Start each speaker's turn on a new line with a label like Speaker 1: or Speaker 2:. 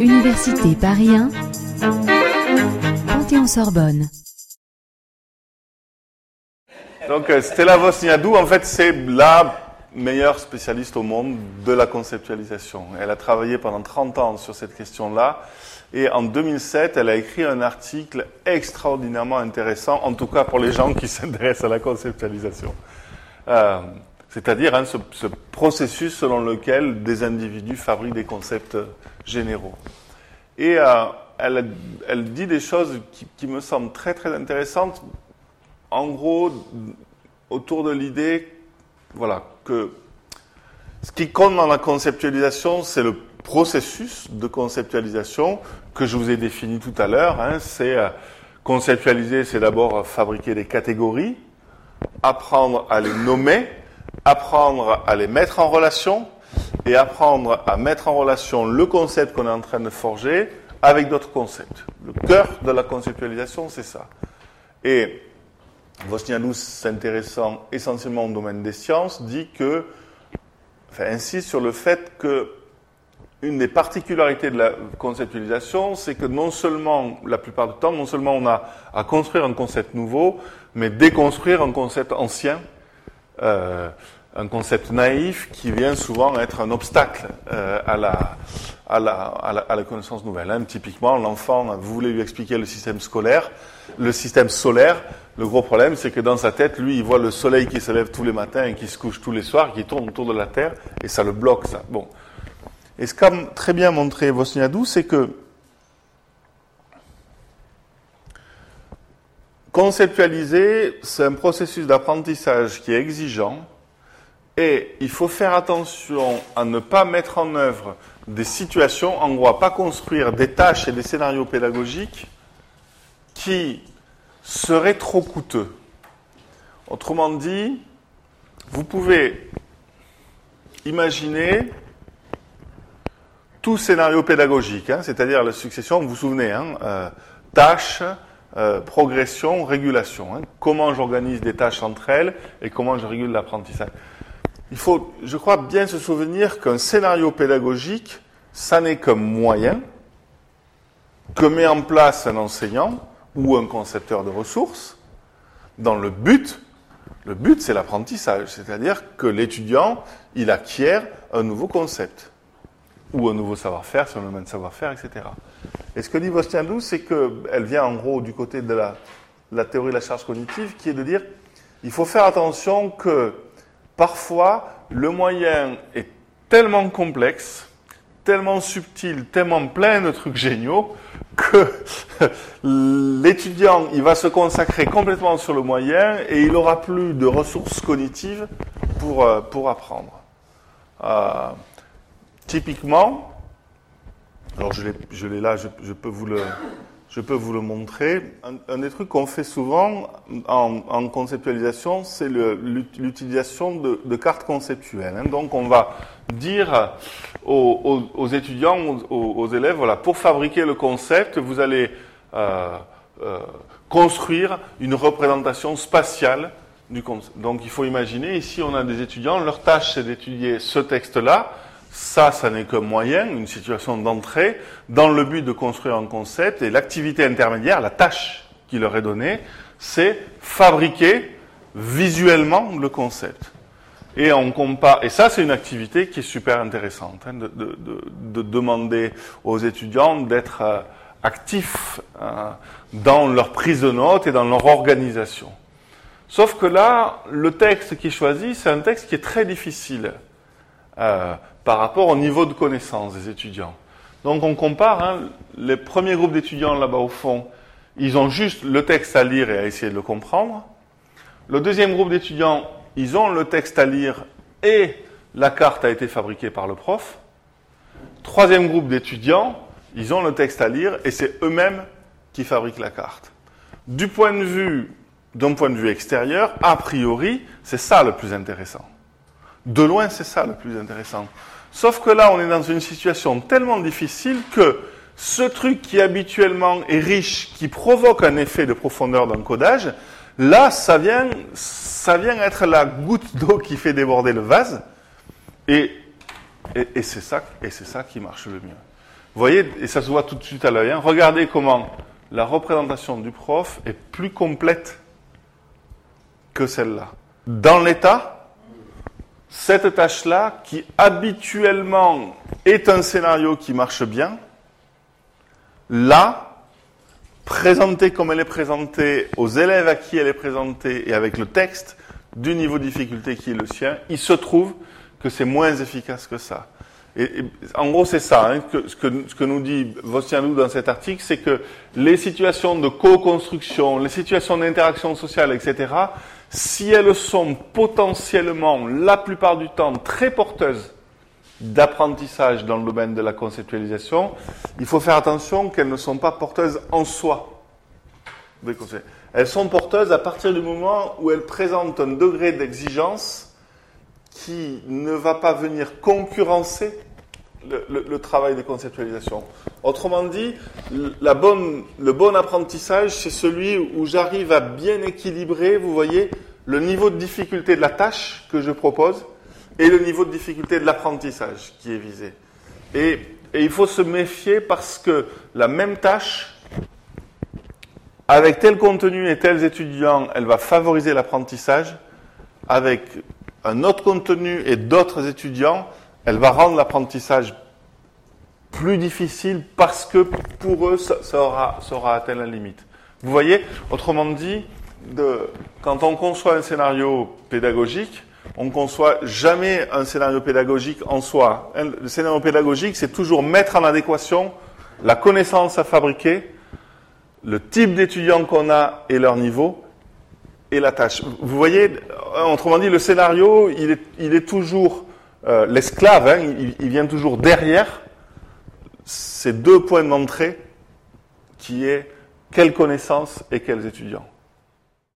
Speaker 1: Université Paris 1, Panthéon-Sorbonne.
Speaker 2: Donc euh, Stella Vosniadou, en fait, c'est la meilleure spécialiste au monde de la conceptualisation. Elle a travaillé pendant 30 ans sur cette question-là. Et en 2007, elle a écrit un article extraordinairement intéressant, en tout cas pour les gens qui s'intéressent à la conceptualisation. Euh, c'est-à-dire hein, ce, ce, processus selon lequel des individus fabriquent des concepts généraux. Et euh, elle, dit des choses qui, qui, me semblent très très intéressantes. En gros, autour de l'idée, voilà, que ce qui compte dans la conceptualisation, c'est le processus de conceptualisation que je vous ai défini tout à l'heure. Hein, c'est euh, conceptualiser, c'est d'abord fabriquer des catégories, apprendre à les nommer, apprendre à les mettre en relation et apprendre à mettre en relation le concept qu'on est en train de forger avec d'autres concepts. Le cœur de la conceptualisation, c'est ça. Et Vosnianous, s'intéressant essentiellement au domaine des sciences, dit que, enfin, insiste sur le fait que une des particularités de la conceptualisation, c'est que non seulement, la plupart du temps, non seulement on a à construire un concept nouveau, mais déconstruire un concept ancien, euh, un concept naïf qui vient souvent être un obstacle euh, à, la, à, la, à, la, connaissance nouvelle. Hein. Typiquement, l'enfant, vous voulez lui expliquer le système scolaire, le système solaire. Le gros problème, c'est que dans sa tête, lui, il voit le soleil qui se lève tous les matins et qui se couche tous les soirs, qui tourne autour de la Terre, et ça le bloque, ça. Bon. Et ce qu'a très bien montré Vosniadou, c'est que conceptualiser, c'est un processus d'apprentissage qui est exigeant et il faut faire attention à ne pas mettre en œuvre des situations, en gros, à pas construire des tâches et des scénarios pédagogiques qui seraient trop coûteux. Autrement dit, vous pouvez imaginer tout scénario pédagogique, hein, c'est-à-dire la succession, vous vous souvenez, hein, euh, tâches, euh, progression, régulation. Hein, comment j'organise des tâches entre elles et comment je régule l'apprentissage. Il faut, je crois, bien se souvenir qu'un scénario pédagogique, ça n'est qu'un moyen que met en place un enseignant ou un concepteur de ressources dans le but, le but c'est l'apprentissage, c'est-à-dire que l'étudiant, il acquiert un nouveau concept ou un nouveau savoir-faire, sur le de savoir-faire, etc. Et ce que dit Vostiandou, c'est qu'elle vient en gros du côté de la, théorie de la charge cognitive, qui est de dire il faut faire attention que parfois le moyen est tellement complexe, tellement subtil, tellement plein de trucs géniaux, que l'étudiant, il va se consacrer complètement sur le moyen et il n'aura plus de ressources cognitives pour, pour apprendre. Euh, Typiquement, alors je l'ai là, je, peux vous le, je peux vous le montrer. Un, des trucs qu'on fait souvent en, conceptualisation, c'est l'utilisation de, cartes conceptuelles. Hein. Donc on va dire aux, étudiants, aux, aux, élèves, voilà, pour fabriquer le concept, vous allez euh, euh, construire une représentation spatiale du concept. Donc il faut imaginer, ici on a des étudiants, leur tâche c'est d'étudier ce texte-là. Ça, ça n'est qu'un moyen, une situation d'entrée, dans le but de construire un concept. Et l'activité intermédiaire, la tâche qui leur est donnée, c'est fabriquer visuellement le concept. Et on compare, et ça c'est une activité qui est super intéressante, hein, de, de, de, de, demander aux étudiants d'être euh, actifs euh, dans leur prise de notes et dans leur organisation. Sauf que là, le texte qui est choisi, c'est un texte qui est très difficile. Euh, par rapport au niveau de connaissance des étudiants. Donc on compare, hein, les premiers groupes d'étudiants là-bas au fond, ils ont juste le texte à lire et à essayer de le comprendre. Le deuxième groupe d'étudiants, ils ont le texte à lire et la carte a été fabriquée par le prof. Troisième groupe d'étudiants, ils ont le texte à lire et c'est eux-mêmes qui fabriquent la carte. Du point de vue, d'un point de vue extérieur, a priori, c'est ça le plus intéressant. De loin, c'est ça le plus intéressant. Sauf que là, on est dans une situation tellement difficile que ce truc qui habituellement est riche, qui provoque un effet de profondeur d'encodage, là, ça vient, ça vient être la goutte d'eau qui fait déborder le vase. Et c'est ça, ça qui marche le mieux. Vous voyez, et ça se voit tout de suite à l'œil, hein. regardez comment la représentation du prof est plus complète que celle-là. Dans l'état, cette tâche-là, qui habituellement est un scénario qui marche bien, là, présentée comme elle est présentée aux élèves à qui elle est présentée et avec le texte du niveau de difficulté qui est le sien, il se trouve que c'est moins efficace que ça. En gros, c'est ça. Hein, ce, que, nous dit Vostianou dans cet article, c'est que les situations de co-construction, les situations d'interaction sociale, etc., si elles sont potentiellement, la plupart du temps, très porteuses d'apprentissage dans le domaine de la conceptualisation, il faut faire attention qu'elles ne sont pas porteuses en soi. Elles sont porteuses à partir du moment où elles présentent un degré d'exigence qui ne va pas venir concurrencer le, travail de conceptualisation. Autrement dit, le bon apprentissage, c'est celui où j'arrive à bien équilibrer, vous voyez, le niveau de difficulté de la tâche que je propose et le niveau de difficulté de l'apprentissage qui est visé. Et, il faut se méfier parce que la même tâche, avec tel contenu et tels étudiants, elle va favoriser l'apprentissage. Avec un autre contenu et d'autres étudiants, elle va rendre l'apprentissage plus difficile parce que pour eux, ça, aura, ça aura atteint la limite. Vous voyez, autrement dit, de, quand on conçoit un scénario pédagogique, on conçoit jamais un scénario pédagogique en soi. Le scénario pédagogique, c'est toujours mettre en adéquation la connaissance à fabriquer, le type d'étudiants qu'on a et leur niveau, et la tâche. Vous voyez, autrement dit, le scénario, il est, toujours euh, l'esclave, hein, il, il, vient toujours derrière ces deux points d'entrée qui est quelle connaissance et quels étudiants.